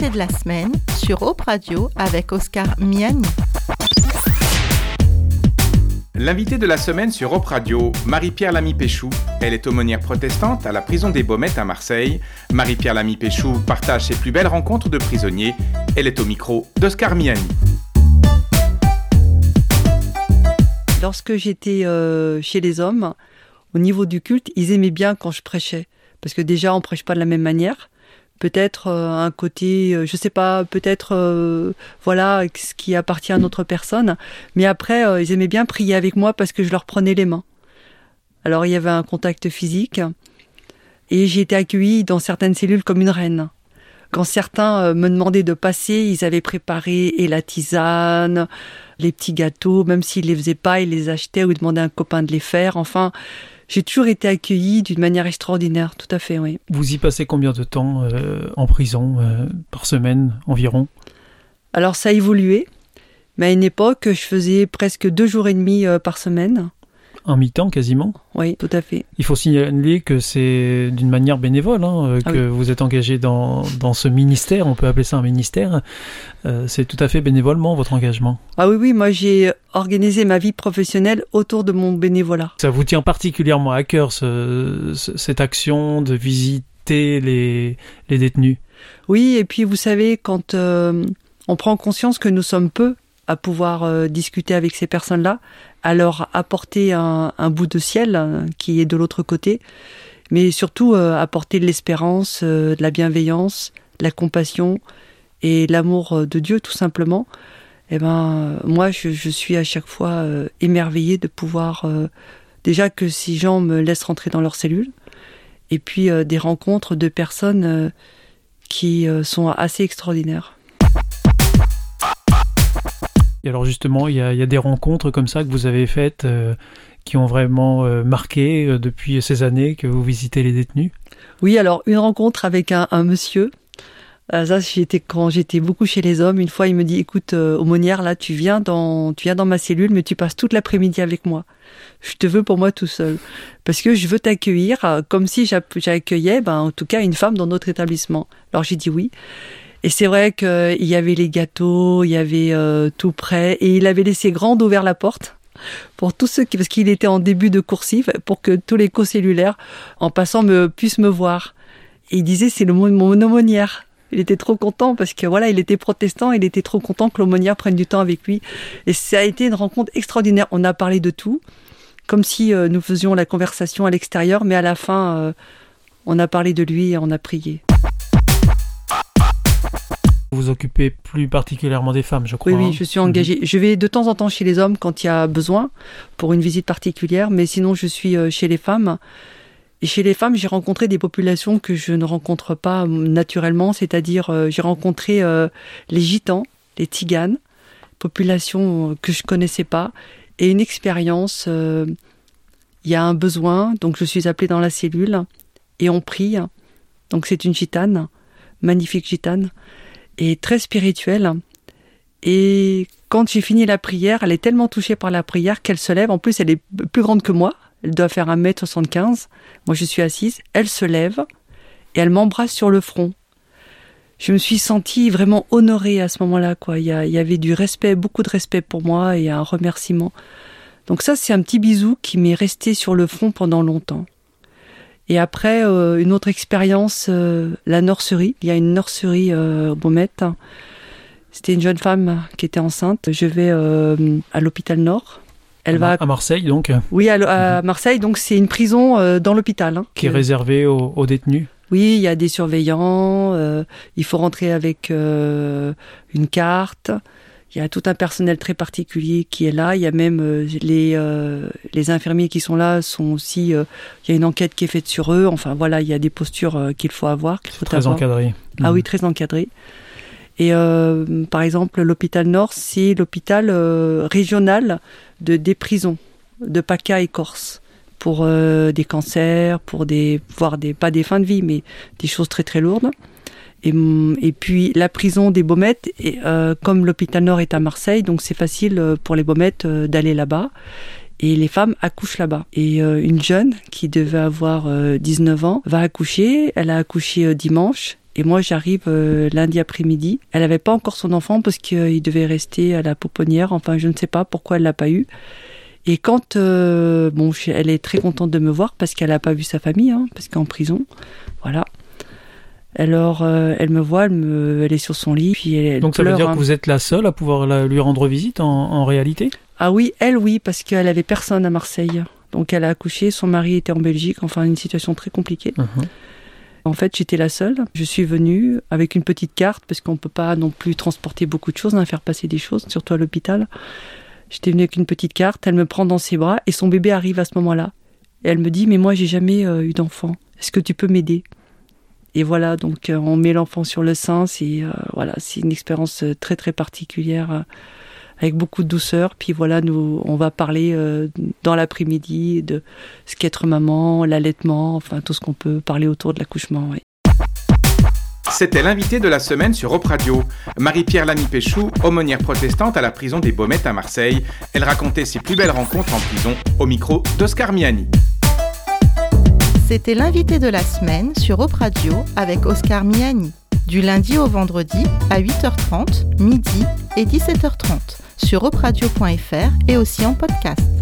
l'invité de la semaine sur Op Radio avec Oscar Miani. L'invité de la semaine sur Op Radio, Marie-Pierre Lamy Péchou. Elle est aumônière protestante à la prison des Baumettes à Marseille. Marie-Pierre Lamy Péchou partage ses plus belles rencontres de prisonniers. Elle est au micro d'Oscar Miani. Lorsque j'étais euh, chez les hommes, au niveau du culte, ils aimaient bien quand je prêchais. Parce que déjà, on prêche pas de la même manière peut-être euh, un côté, euh, je sais pas, peut-être euh, voilà ce qui appartient à notre personne. Mais après, ils aimaient bien prier avec moi parce que je leur prenais les mains. Alors il y avait un contact physique et j'ai été accueillie dans certaines cellules comme une reine. Quand certains me demandaient de passer, ils avaient préparé et la tisane, les petits gâteaux, même s'ils les faisaient pas, ils les achetaient ou ils demandaient à un copain de les faire. Enfin, j'ai toujours été accueillie d'une manière extraordinaire, tout à fait, oui. Vous y passez combien de temps euh, en prison, euh, par semaine environ? Alors ça a évolué, mais à une époque, je faisais presque deux jours et demi euh, par semaine un mi-temps quasiment. Oui, tout à fait. Il faut signaler que c'est d'une manière bénévole hein, euh, ah que vous êtes engagé dans, dans, ce ministère, on peut appeler ça un ministère. Euh, c'est tout à fait bénévolement votre engagement. Ah oui, oui, moi j'ai organisé ma vie professionnelle autour de mon bénévolat. Ça vous tient particulièrement à cœur ce, cette action de visiter les, les détenus? Oui, et puis vous savez, quand euh, on prend conscience que nous sommes peu à pouvoir discuter avec ces personnes-là, à leur apporter un, bout de ciel euh, qui est de l'autre côté, mais surtout euh, apporter de l'espérance, euh, de la bienveillance, la compassion et l'amour de Dieu tout simplement. Eh ben, moi, je, suis à chaque fois émerveillée de pouvoir déjà que ces gens me laissent rentrer dans leur cellule, et puis des rencontres de personnes qui sont assez extraordinaires. Et alors justement, il y a, des rencontres comme ça que vous avez faites euh, qui ont vraiment euh, marqué euh, depuis ces années que vous visitez les détenus? Oui, alors une rencontre avec un, monsieur. ça, j'étais quand j'étais beaucoup chez les hommes. Une fois, il me dit «Écoute, aumônière, là, tu viens dans, tu viens dans ma cellule, mais tu passes toute l'après-midi avec moi. Je te veux pour moi tout seul, parce que je veux t'accueillir comme si j'accueillais, ben, en tout cas, une femme dans notre établissement. Alors j'ai dit oui. Et c'est vrai qu'il y avait les gâteaux, il y avait euh, tout prêt, et il avait laissé grande ouvert la porte pour tous ceux qui, parce qu'il était en début de coursif, pour que tous les co-cellulaires, en passant, me, puissent me voir. Et il disait, c'est le mon aumônière. Il était trop content parce que voilà, il était protestant, il était trop content que l'aumônière prenne du temps avec lui. Et ça a été une rencontre extraordinaire. On a parlé de tout, comme si euh, nous faisions la conversation à l'extérieur, mais à la fin, euh, on a parlé de lui et on a prié. Vous vous occupez plus particulièrement des femmes, je crois. Oui, oui, je suis engagée. Mhm. Je vais de temps en temps chez les hommes quand il y a besoin pour une visite particulière, mais sinon je suis euh, chez les femmes. Et chez les femmes, j'ai rencontré des populations que je ne rencontre pas naturellement, c'est-à-dire euh, j'ai rencontré euh, les gitans, les tiganes, population que je connaissais pas, et une expérience. Il y a un besoin, donc je suis appelée dans la cellule et on prie. Donc c'est une gitane, magnifique gitane et très spirituelle. Et quand j'ai fini la prière, elle est tellement touchée par la prière qu'elle se lève. En plus, elle est plus grande que moi. Elle doit faire 1m75. Moi, je suis assise. Elle se lève et elle m'embrasse sur le front. Je me suis sentie vraiment honorée à ce moment-là. Quoi. Il, y, il y avait du respect, beaucoup de respect pour moi et un remerciement. Donc ça, c'est un petit bisou qui m'est resté sur le front pendant longtemps. Et après, euh, une autre expérience, euh, la nurserie. Il y a une nurserie euh, au C'était une jeune femme qui était enceinte. Je vais à l'hôpital Nord. Elle à, va à Marseille donc. Oui, à, Marseille. Donc c'est une prison dans l'hôpital. Hein, qui est réservée aux, détenus. Oui, il y a des surveillants. il faut rentrer avec une carte. Il y a tout un personnel très particulier qui est là. Il y a même euh, les, euh, les infirmiers qui sont là sont aussi. Euh, il y a une enquête qui est faite sur eux. Enfin voilà, il y a des postures qu'il faut avoir. Qu'il faut très encadré. Ah oui, mmh. très encadré. Et par exemple, l'hôpital Nord, c'est l'hôpital régional de des prisons de PACA et Corse pour des cancers, pour des voire des pas des fins de vie, mais des choses très très lourdes. Et, et, puis la prison des Baumettes, et, euh, comme l'hôpital Nord est à Marseille, donc c'est facile euh, pour les Baumettes euh, d'aller là-bas. Et les femmes accouchent là-bas. Et une jeune qui devait avoir 19 ans va accoucher. Elle a accouché dimanche. Et moi, j'arrive lundi après-midi. Elle n'avait pas encore son enfant parce qu'il devait rester à la pouponnière. Enfin, je ne sais pas pourquoi elle l'a pas eu. Et quand, bon, elle est très contente de me voir parce qu'elle n'a pas vu sa famille, hein, parce qu'elle est en prison. Voilà. Alors, euh, elle me voit, elle, me, elle est sur son lit, puis elle, Donc ça veut dire que vous êtes la seule à pouvoir lui rendre visite en, en réalité? Ah oui, elle oui, parce qu'elle avait personne à Marseille. Donc elle a accouché, son mari était en Belgique, enfin une situation très compliquée. Uh-huh. En fait, j'étais la seule. Je suis venue avec une petite carte parce qu'on peut pas non plus transporter beaucoup de choses, hein, faire passer des choses, surtout à l'hôpital. J'étais venue avec une petite carte, elle me prend dans ses bras et son bébé arrive à ce moment-là. Et elle me dit "Mais moi, j'ai jamais euh, eu d'enfant. Est-ce que tu peux m'aider? Et voilà, donc euh, on met l'enfant sur le sein, c'est euh, voilà, c'est une expérience très très particulière avec beaucoup de douceur. Puis voilà, nous, on va parler euh, dans l'après-midi de ce qu'être maman, l'allaitement, enfin tout ce qu'on peut parler autour de l'accouchement. C'était l'invité de la semaine sur Op Radio. Marie-Pierre Lamy-Péchou, aumônière protestante à la prison des Baumettes à Marseille. Elle racontait ses plus belles rencontres en prison au micro d'Oscar Miani. C'était l'invité de la semaine sur Op Radio avec Oscar Miani. Du lundi au vendredi à 8h30, midi et 17h30 sur opradio.fr et aussi en podcast.